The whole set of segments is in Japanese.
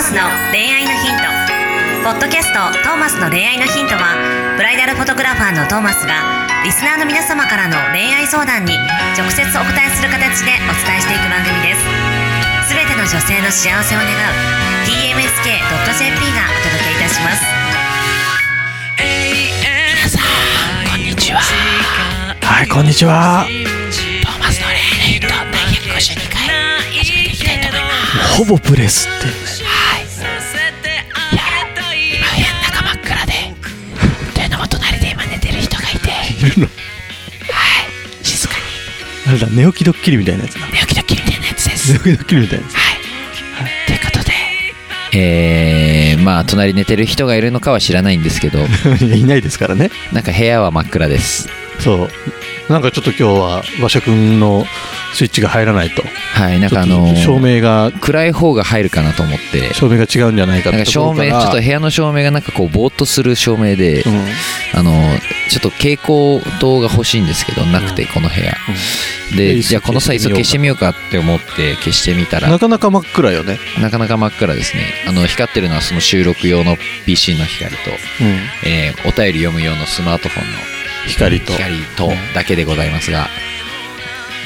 マスの恋愛のヒント」ポッドキャスト「トーマスの恋愛のヒントは」ブライダルフォトグラファーのトーマスがリスナーの皆様からの恋愛相談に直接お答えする形でお伝えしていく番組です。すべての女性の幸せを願う tmsk.jp がお届けいたします。皆さんこんにちは。はい、こんにちは。トーマスの恋愛のヒント第152回始めていきたいと思います。ほぼプレスっていうね。だ、寝起きドッキリみたいなやつだ。寝起きドッキリみたいなやつです寝起きドッキリみたいなやつ。はいということでえー、まあ隣寝てる人がいるのかは知らないんですけど いないですからね。なんか部屋は真っ暗ですそう。なんかちょっと今日は馬車くんのスイッチが入らないと。はいなんかあの照明が、暗い方が入るかなと思って照明が違うんじゃないかってなんか照明ちょっと部屋の照明がなんかこうぼーっとする照明で、うん。あのちょっと蛍光灯が欲しいんですけどなくてこの部屋ででじゃあこの際消してみようかって思って消してみたらなかなか真っ暗よね。なかなか真っ暗ですねあの光ってるのはその収録用の PC の光と、うん。えーお便り読む用のスマートフォンの光と。光とだけでございますが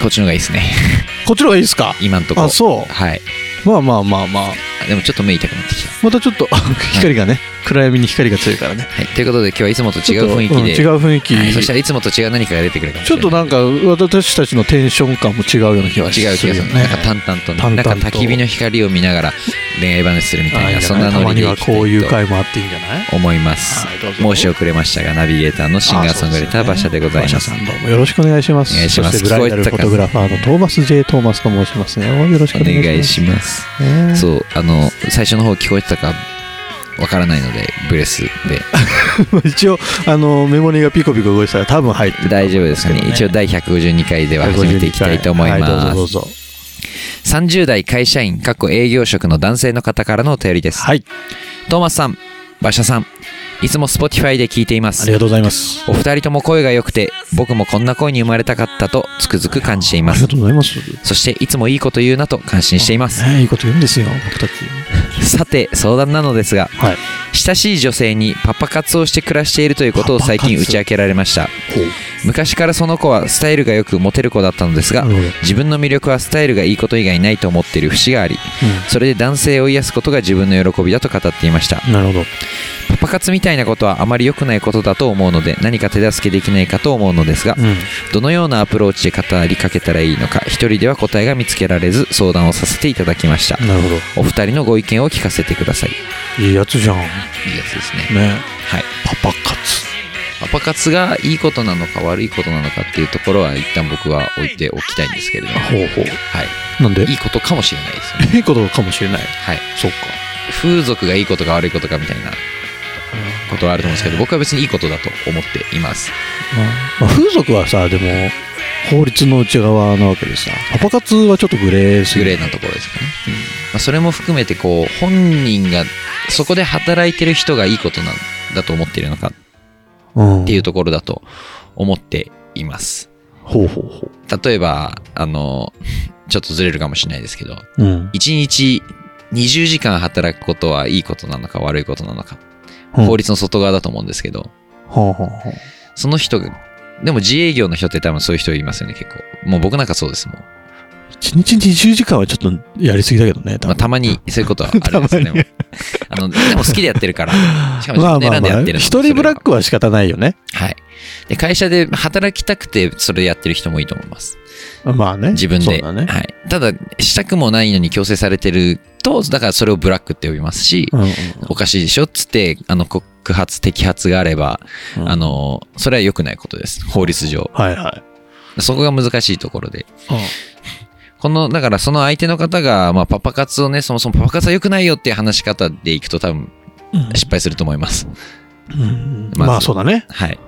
こっちの方がいいですね。こっちの方がいいですか？今んとこ。あ、そう。はい。まあまあまあまあ。あでもちょっと目痛くなってきた、またちょっと 光がね、暗闇に光が強いからね。はい、ということで今日はいつもと違う雰囲気で、うん違う雰囲気。はい。そしたらいつもと違う何かが出てくるかもしれない。ちょっとなんか私たちのテンション感も違うような気がする違う気がする、よなんか淡々とね淡々と。なんか焚き火の光を見ながら恋愛話するみたいなんそんなノリでいにはこういうきたいと回もあっていいんじゃない？思います。申し遅れましたがナビゲーターのシンガーソングライター馬車でございます馬車さんどうもよろしくお願いします。お願いします。ブライダルフォトグラファーのトーマス J トーマスと申しますよよろしくおお願いします。願いします。ね。そうあの最初の方聞こえてたかわからないのでブレスで。一応あのメモリーがピコピコ動いてたら多分入ってる大丈夫ですかね。一応第152回では始めていきたいと思いはどうぞますどうぞ。30代会社員過去営業職の男性の方からのお便りです。はい。トーマスさん馬車さんいつも Spotify で聞いています。ありがとうございます。お二人とも声が良くて僕もこんな声に生まれたかったとつくづく感じていありがますとうございます。そしていつもいいこと言うなと感心しています。ねいいこと言うんですよ僕たちさて相談なのですがはい。親しい女性にパパ活をして暮らしているということを最近打ち明けられました昔からその子はスタイルがよくモテる子だったのですが自分の魅力はスタイルがいいこと以外ないと思っている節がありそれで男性を癒すことが自分の喜びだと語っていました。うんなるほど。パパ活みたいなことはあまり良くないことだと思うので何か手助けできないかと思うのですがうん。どのようなアプローチで語りかけたらいいのか一人では答えが見つけられず相談をさせていただきました。なるほど。お二人のご意見を聞かせてください。いいいやつじゃん。ねいやつですね。はい。パパ活パパ活がいいことなのか悪いことなのかっていうところは一旦僕は置いておきたいんですけれども。ほうほう。はい。なんで？いいことかもしれないですよね。いいことかもしれない。はい。そっか。風俗がいいことか悪いことかみたいなことはあると思うんですけど僕は別にいいことだと思っています。まあ、風俗はさでも法律の内側なわけでさパパ活はちょっとグレーすグレーなところですかね、まあ、それも含めてこう本人がそこで働いてる人がいいことなんだと思っているのかうんっていうところだと思っています。ほうほうほ例えばあのちょっとずれるかもしれないですけどううん。1日20時間働くことはいいことなのか悪いことなのか。うん。法律の外側だと思うんですけどほうほうほうその人がでも自営業の人って多分そういう人いますよね結構。もう僕なんかそうですもん、一日20時間はちょっとやりすぎだけどね多まあ、分たまにそういうことはあるんですよね あのでも好きでやってるから。しかもまあ自分で選んでやってる一人ブラックは仕方ないよね。は。い。で会社で働きたくてそれやってる人もいいと思います。まあね。自分で、ね。はい、ただしたくもないのに強制されてるとだからそれをブラックって呼びますし、うんうんおかしいでしょっつってあの告発摘発があれば、うん。あのそれは良くないことです。法律上。はいはい。そこが難しいところで。うんこのだからその相手の方が、まあ、パパ活をねそもそもパパ活は良くないよっていう話し方でいくと多分失敗すると思います。うん。まず。まあそうだね。はい。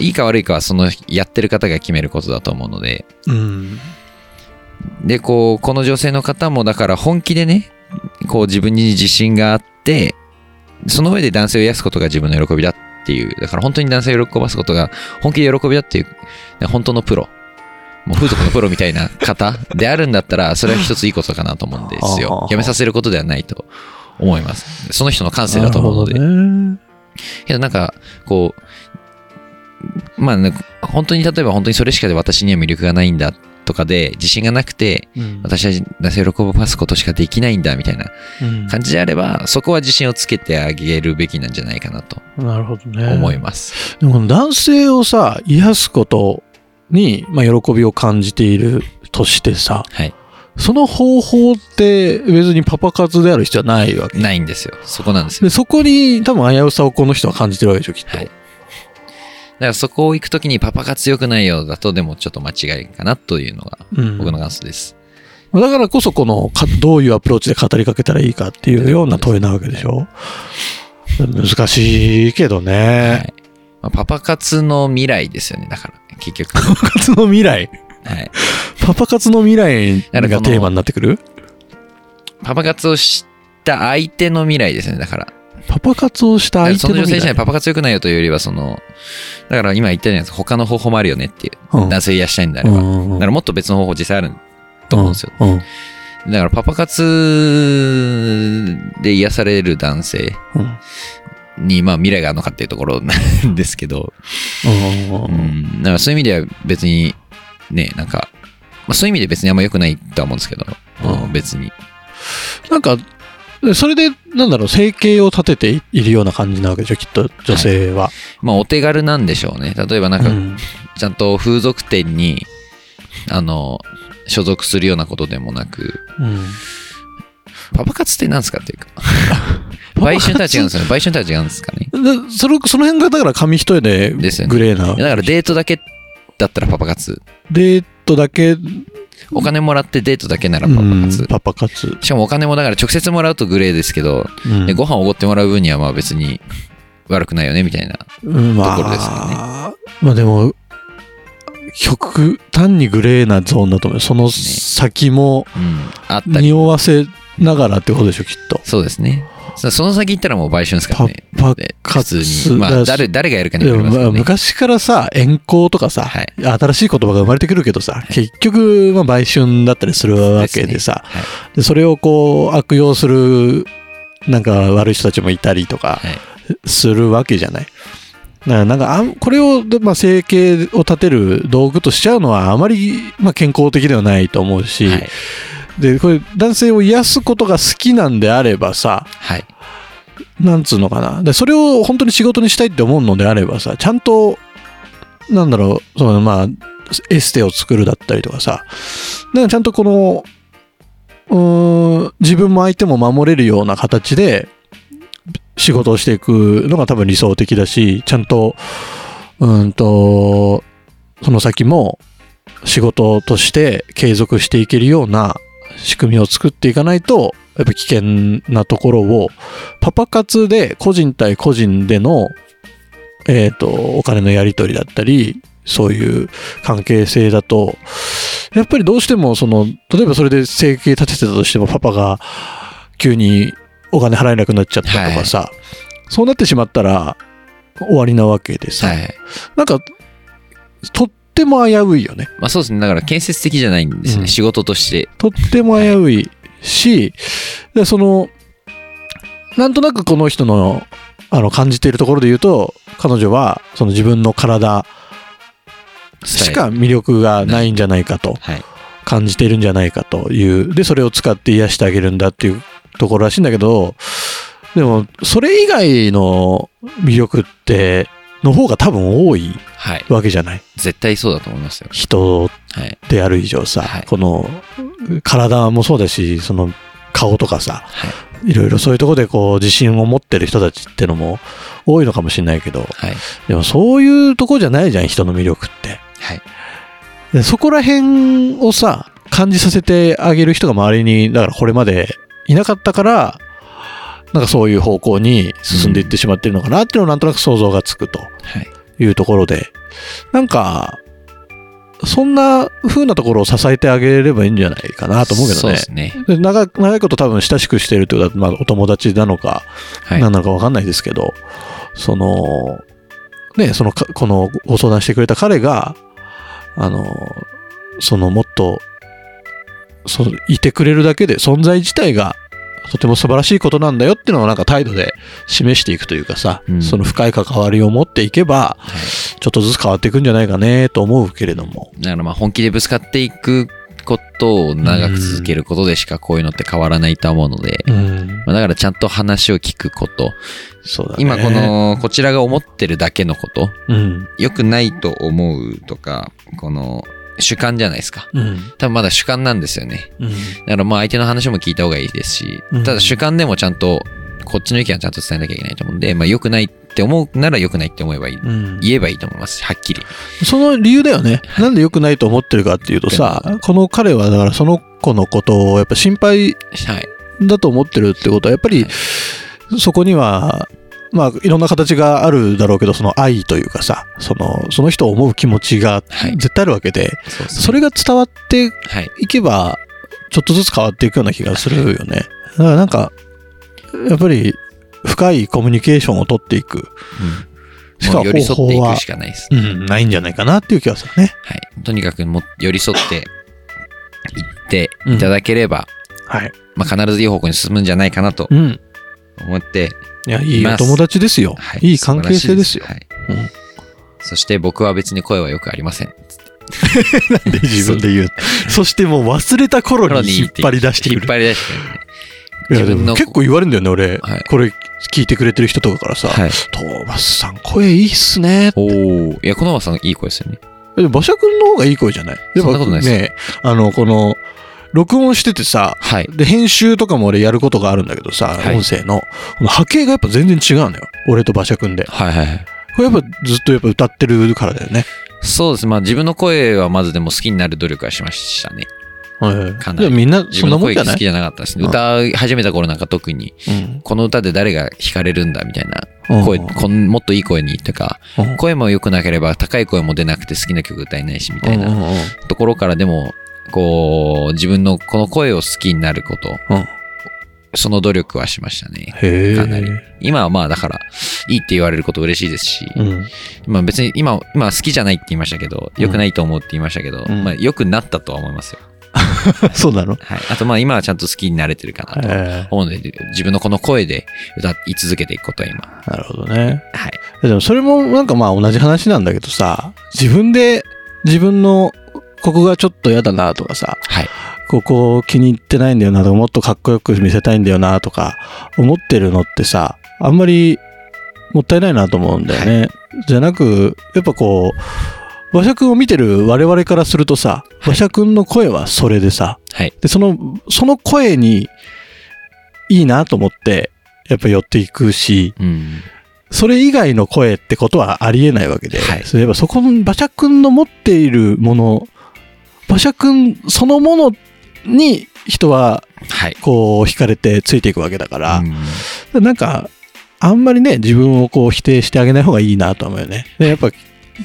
いいか悪いかはそのやってる方が決めることだと思うので。うん。でこうこの女性の方もだから本気でねこう自分に自信があってその上で男性を癒すことが自分の喜びだっていう。だから本当に男性を喜ばすことが本気で喜びだっていうね本当のプロもう風俗のプロみたいな方であるんだったら、それは一ついいことかなと思うんですあよあ。やめさせることではないと思います。その人の感性だと思うので。けどなんか、こう、まあね、本当に例えば本当にそれしかで私には魅力がないんだとかで、自信がなくて、うん私は男性を喜ばすことしかできないんだみたいなうん感じであれば、そこは自信をつけてあげるべきなんじゃないかなとなるほどね。思います。でも男性をさ、癒すことに、まあ、喜びを感じているとしてさ、はい。その方法って別にパパ活である必要はないわけ。ないんですよ。そこなんですよ。で、そこに多分危うさをこの人は感じてるわけでしょ、きっと。はい。だからそこを行くときにパパ活良くないようだと、でもちょっと間違いかなというのがうん僕の感想です。だからこそこのかどういうアプローチで語りかけたらいいかっていうような問いなわけでしょ難しいけどはね。い。まあパパ活の未来ですよね、だから、結局。パパ活の未来はい。パパ活の未来がテーマになってくる？パパ活をした相手の未来ですよね、だから。パパ活をした相その女性手の未来じゃないパパ活良くないよというよりは、その、だから今言ったじゃないですか、他の方法もあるよねっていう。うん男性癒したいんであれば。だうんからもっと別の方法実際あると思うんですよ。うんうんだからパパ活で癒される男性うんに、まあ未来があるのかっていうところなんですけど、うんうん、だからそういう意味では別に、ね、なんか、まあ、そういう意味で別にあんま良くないとは思うんですけど、うんうん別に。なんか、それで、なんだろう、生計を立てているような感じなわけでしょ、きっと、女性は。まあお手軽なんでしょうね。例えばなんか、うん。ちゃんと風俗店に、あの、所属するようなことでもなく、うんパパ活って何ですかっていうか。売春とは違うんですよね。売春とは違うんですかね。でそれその辺がだから紙一重でですよねグレーな、だからデートだけだったらパパ活。デートだけ、お金もらってデートだけならうパパ活。んパパ活、しかもお金もだから直接もらうとグレーですけど、うんでご飯をおごってもらう分にはまあ別に悪くないよねみたいな。うんまあところですよねまあでも極端にグレーなゾーンだと思うよその先もうん。あったり。匂わせながらってことでしょきっとそうですね。そその先行ったらもう売春ですからパね。パで普活通に。まあ誰、誰がやるかによりますね。昔からさ遠行とかさ、はい新しい言葉が生まれてくるけどさ、結局、まあ、売春だったりするわけでさはいでそれをこう悪用するなんか悪い人たちもいたりとかはいするわけじゃない。なんかあんこれを、まあ、生計を立てる道具としちゃうのはあまり、まあ、健康的ではないと思うし、はい。でこれ男性を癒すことが好きなんであればさはい。なんつうのかなでそれを本当に仕事にしたいって思うのであればさちゃんとなんだろうそのまあエステを作るだったりとかさなんかちゃんとこのうーん自分も相手も守れるような形で仕事をしていくのが多分理想的だしちゃんとうーんとその先も仕事として継続していけるような仕組みを作っていかないとやっぱ危険なところをパパ活で個人対個人での、えっとお金のやり取りだったりそういう関係性だとやっぱりどうしてもその例えばそれで生計立ててたとしてもパパが急にお金払えなくなっちゃったとかさ、そうなってしまったら終わりなわけでさ、はい。なんかとっても危ういよね。まあそうですね。だから建設的じゃないんですよね。うん仕事として。とっても危ういし、でその、なんとなくこの人のあの感じているところで言うと、彼女はその自分の体しか魅力がないんじゃないかとはい。感じているんじゃないかという、で、それを使って癒してあげるんだっていうところらしいんだけど、でも、それ以外の魅力って、の方が多分多いはい。わけじゃない？絶対そうだと思いますよ。人はい。である以上さ、はいこの体もそうだしその顔とかさはい。いろいろそういうところでこう自信を持ってる人たちってのも多いのかもしれないけどはい。でもそういうとこじゃないじゃん人の魅力ってはい。でそこら辺をさ感じさせてあげる人が周りにだからこれまでいなかったからなんかそういう方向に進んでいってしまってるのかなっていうのをなんとなく想像がつくとはい。いうところでなんかそんな風なところを支えてあげればいいんじゃないかなと思うけどねそうで。すね。で長長いこと多分親しくしてるってことは、まあ、お友達なのか、はい。何なのか分かんないですけど、その、ね、そのか、このご相談してくれた彼が、あの、そのもっと、そのいてくれるだけで存在自体がとても素晴らしいことなんだよっていうのをなんか態度で示していくというかさ、うんその深い関わりを持っていけば、ちょっとずつ変わっていくんじゃないかねと思うけれども。だからまあ本気でぶつかっていくことを長く続けることでしかこういうのって変わらないと思うので、うん。まあだからちゃんと話を聞くこと、ね。今こ、の、こちらが思ってるだけのこと、うん。良くないと思うとか、この主観じゃないですか。うん。多分まだ主観なんですよね。うん。だからまあ相手の話も聞いた方がいいですしうん、ただ主観でもちゃんと、こっちの意見はちゃんと伝えなきゃいけないと思うんで、まあ良くないって思うなら良くないって思えばいい。うん。言えばいいと思います。はっきり。その理由だよね。なんで良くないと思ってるかっていうとさ、この彼はだからその子のことをやっぱ心配はい。だと思ってるってことは、やっぱりそこには、まあいろんな形があるだろうけど、その愛というかさ、その、その人を思う気持ちがはい絶対あるわけで、そうですねそれが伝わってはい。いけば、ちょっとずつ変わっていくような気がするよね。だからなんか、やっぱり深いコミュニケーションを取っていくうん。しか寄り添っていくしかないです。うん、ないんじゃないかなっていう気がするね。はい。とにかくもう寄り添っていっていただければ、はい。まあ必ずいい方向に進むんじゃないかなとうん。思って、いや、いいお友達ですよ。はい。いい関係性ですよ。はい。うんそして僕は別に声はよくありません。で自分で言う？そしてもう忘れた頃に引っ張り出してくる。引っ張り出してくるね。いやでも結構言われるんだよね、俺。はいこれ聞いてくれてる人とかからさ、はい。トーマスさん声いいっすね。おお。いや、このままさんいい声ですよね。でも馬車くんの方がいい声じゃない？やっそんなことないですね、あの、この、録音しててさ、はい。で、編集とかも俺やることがあるんだけどさ、はい音声の。この波形がやっぱ全然違うのよ。俺と馬車くんで。はいはいはい。これやっぱずっとやっぱ歌ってるからだよね。そうです。まあ自分の声はまずでも好きになる努力はしましたね。はいかなりでもみんな自そんなもんじゃない？好きじゃなかったですね。うん歌い始めた頃なんか特に、うんこの歌で誰が弾かれるんだみたいなうん声、こんもっといい声にとか、うん声も良くなければ高い声も出なくて好きな曲歌えないしみたいなところからでも、こう、自分のこの声を好きになること、うんその努力はしましたね。かなり今はまあだから、いいって言われること嬉しいですし、うん。まあ別に今、今は好きじゃないって言いましたけど、良くないと思うって言いましたけど、うんまあ良くなったとは思いますよ。そうなの？はい。あとまあ今はちゃんと好きになれてるかなとへ思うので、自分のこの声で歌い続けていくことは今。え。なるほどね。はい。でもそれもなんかまあ同じ話なんだけどさ、自分で自分のここがちょっと嫌だなとかさ、はい。ここ気に入ってないんだよなとか、もっとかっこよく見せたいんだよなとか、思ってるのってさ、あんまりもったいないなと思うんだよね。じゃなく、やっぱこう、馬車くんを見てる我々からするとさ、馬車くんの声はそれでさ、はい。で、その、その声にいいなと思って、やっぱ寄っていくし、うん。それ以外の声ってことはありえないわけで、はいそういえばそこの馬車くんの持っているもの、馬車くんそのものに人ははい。こう惹かれてついていくわけだからう、んなんか、あんまりね、自分をこう否定してあげない方がいいなと思うよね。で、やっぱ、ち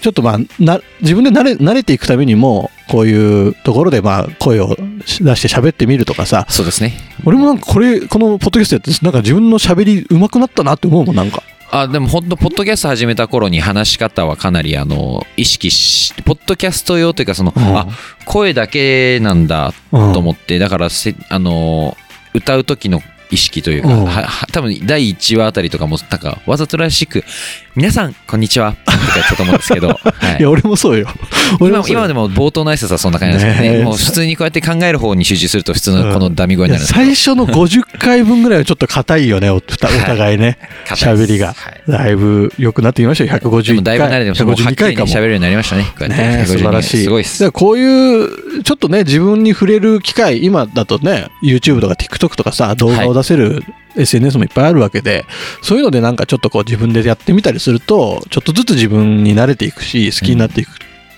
ょっとまあ、な、自分で慣れ、慣れていくためにも、こういうところでまあ、声を出して喋ってみるとかさ、そうですね。俺もなんかこれ、このポッドキャストやって、なんか自分の喋り上手くなったなって思うもん、なんか。あ、でも本当ポッドキャスト始めた頃に話し方はかなりあの、意識し、ポッドキャスト用というかその、うん。あ、声だけなんだうんと思って、だからせ、あの、歌う時の意識というか、うんはは多分第1話あたりとかも、なんか、わざとらしく、皆さん、こんにちは、とか言ったと思うんですけど、はいいや、俺もそうよ。俺今今でも冒頭の挨拶はそんな感じですけどね。ねえもう普通にこうやって考える方に集中すると普通のこのダミ声になるんですけど。最初の50回分ぐらいはちょっと硬いよね、おお互いね。硬いです喋りがはいだいぶ良くなってきましたよ、でも151回。だいぶ慣れてます。もうはっ152回かも。きりね喋るようになりましたね。こうやってねえ素晴らしい。すごいっす。こういう、ちょっとね、自分に触れる機会、今だとね、YouTube とか TikTok とかさ、動画を出せる SNS もいっぱいあるわけで、そういうのでなんかちょっとこう自分でやってみたりすると、ちょっとずつ自分に慣れていくし、好きになっていく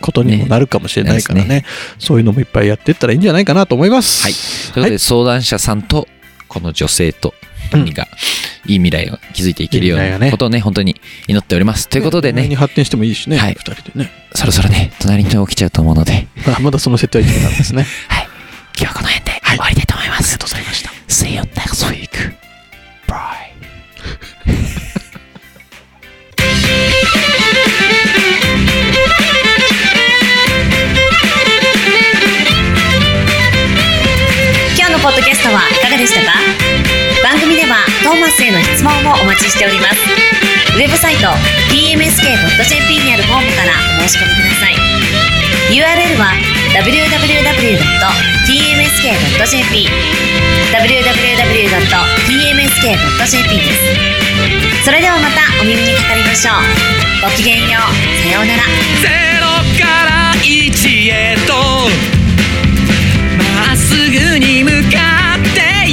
ことにもなるかもしれないからね、ねそういうのもいっぱいやっていったらいいんじゃないかなと思います。はい。ということで、相談者さんと、この女性と、何が、いい未来を築いていけるようなことをね、本当に祈っております。ということで恋愛にね、発展してもいいしね、二、はい人でね。そろそろね、隣に起きちゃうと思うので、あまだその設定は一なんですね。はい。今日はこの辺で終わりたいと思います。ありがとうございました。See you トはいかがでしたか？番組ではトーマスへの質問もお待ちしております。ウェブサイト tmsk.jp にあるフォームからお申し込みください。URL は www.tmsk.jp www.tmsk.jp です。それではまたお耳にかかりましょう。ごきげんよう。さようなら。ゼロから一へと。まっすぐに向かって